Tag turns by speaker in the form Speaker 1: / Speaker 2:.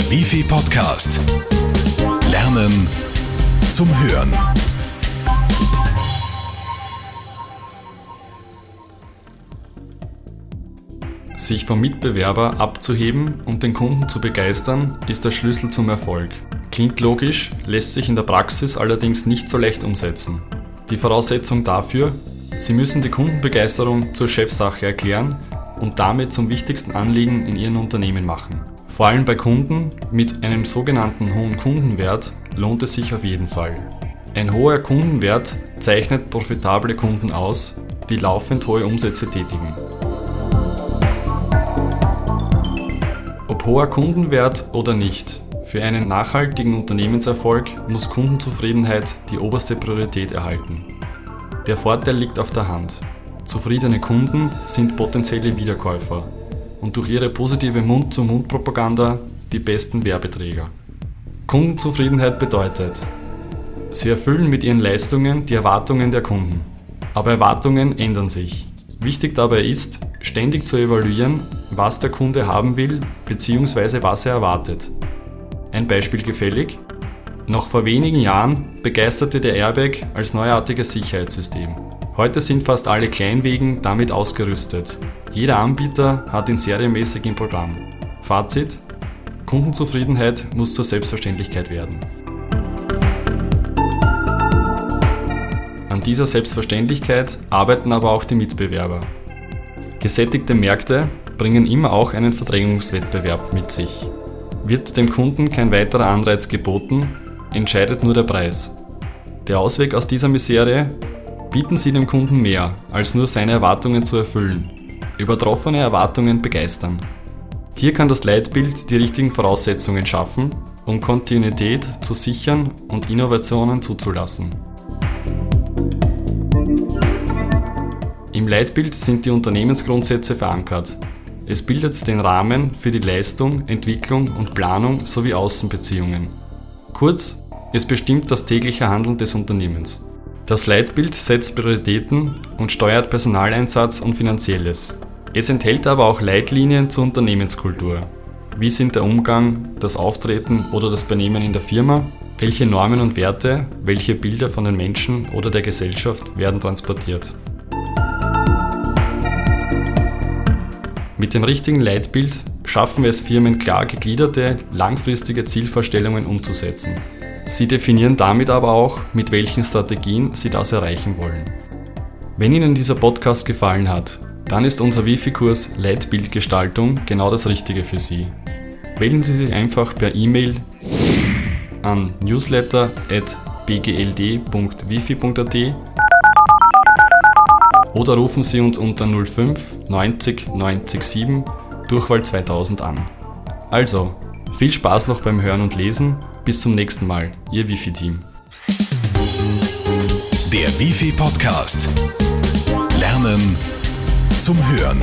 Speaker 1: Der Wifi Podcast. Lernen zum Hören.
Speaker 2: Sich vom Mitbewerber abzuheben und den Kunden zu begeistern, ist der Schlüssel zum Erfolg. Klingt logisch, lässt sich in der Praxis allerdings nicht so leicht umsetzen. Die Voraussetzung dafür, Sie müssen die Kundenbegeisterung zur Chefsache erklären und damit zum wichtigsten Anliegen in Ihrem Unternehmen machen. Vor allem bei Kunden mit einem sogenannten hohen Kundenwert lohnt es sich auf jeden Fall. Ein hoher Kundenwert zeichnet profitable Kunden aus, die laufend hohe Umsätze tätigen. Ob hoher Kundenwert oder nicht, für einen nachhaltigen Unternehmenserfolg muss Kundenzufriedenheit die oberste Priorität erhalten. Der Vorteil liegt auf der Hand. Zufriedene Kunden sind potenzielle Wiederkäufer und durch ihre positive Mund-zu-Mund-Propaganda die besten Werbeträger. Kundenzufriedenheit bedeutet, sie erfüllen mit ihren Leistungen die Erwartungen der Kunden. Aber Erwartungen ändern sich. Wichtig dabei ist, ständig zu evaluieren, was der Kunde haben will bzw. was er erwartet. Ein Beispiel gefällig? Noch vor wenigen Jahren begeisterte der Airbag als neuartiges Sicherheitssystem. Heute sind fast alle Kleinwegen damit ausgerüstet. Jeder Anbieter hat ihn serienmäßig im Programm. Fazit: Kundenzufriedenheit muss zur Selbstverständlichkeit werden. An dieser Selbstverständlichkeit arbeiten aber auch die Mitbewerber. Gesättigte Märkte bringen immer auch einen Verdrängungswettbewerb mit sich. Wird dem Kunden kein weiterer Anreiz geboten, entscheidet nur der Preis. Der Ausweg aus dieser Misere? Bieten Sie dem Kunden mehr, als nur seine Erwartungen zu erfüllen. Übertroffene Erwartungen begeistern. Hier kann das Leitbild die richtigen Voraussetzungen schaffen, um Kontinuität zu sichern und Innovationen zuzulassen. Im Leitbild sind die Unternehmensgrundsätze verankert. Es bildet den Rahmen für die Leistung, Entwicklung und Planung sowie Außenbeziehungen. Kurz, es bestimmt das tägliche Handeln des Unternehmens. Das Leitbild setzt Prioritäten und steuert Personaleinsatz und Finanzielles. Es enthält aber auch Leitlinien zur Unternehmenskultur. Wie sind der Umgang, das Auftreten oder das Benehmen in der Firma? Welche Normen und Werte, welche Bilder von den Menschen oder der Gesellschaft werden transportiert? Mit dem richtigen Leitbild schaffen wir es Firmen klar gegliederte, langfristige Zielvorstellungen umzusetzen. Sie definieren damit aber auch, mit welchen Strategien Sie das erreichen wollen. Wenn Ihnen dieser Podcast gefallen hat, dann ist unser Wifi-Kurs Leitbildgestaltung genau das Richtige für Sie. Wählen Sie sich einfach per E-Mail an newsletter.bgld.wifi.at oder rufen Sie uns unter 05 90 90 7 Durchwahl 2000 an. Also, viel Spaß noch beim Hören und Lesen. Bis zum nächsten Mal, Ihr Wifi-Team.
Speaker 1: Der Wifi Podcast. Lernen zum Hören.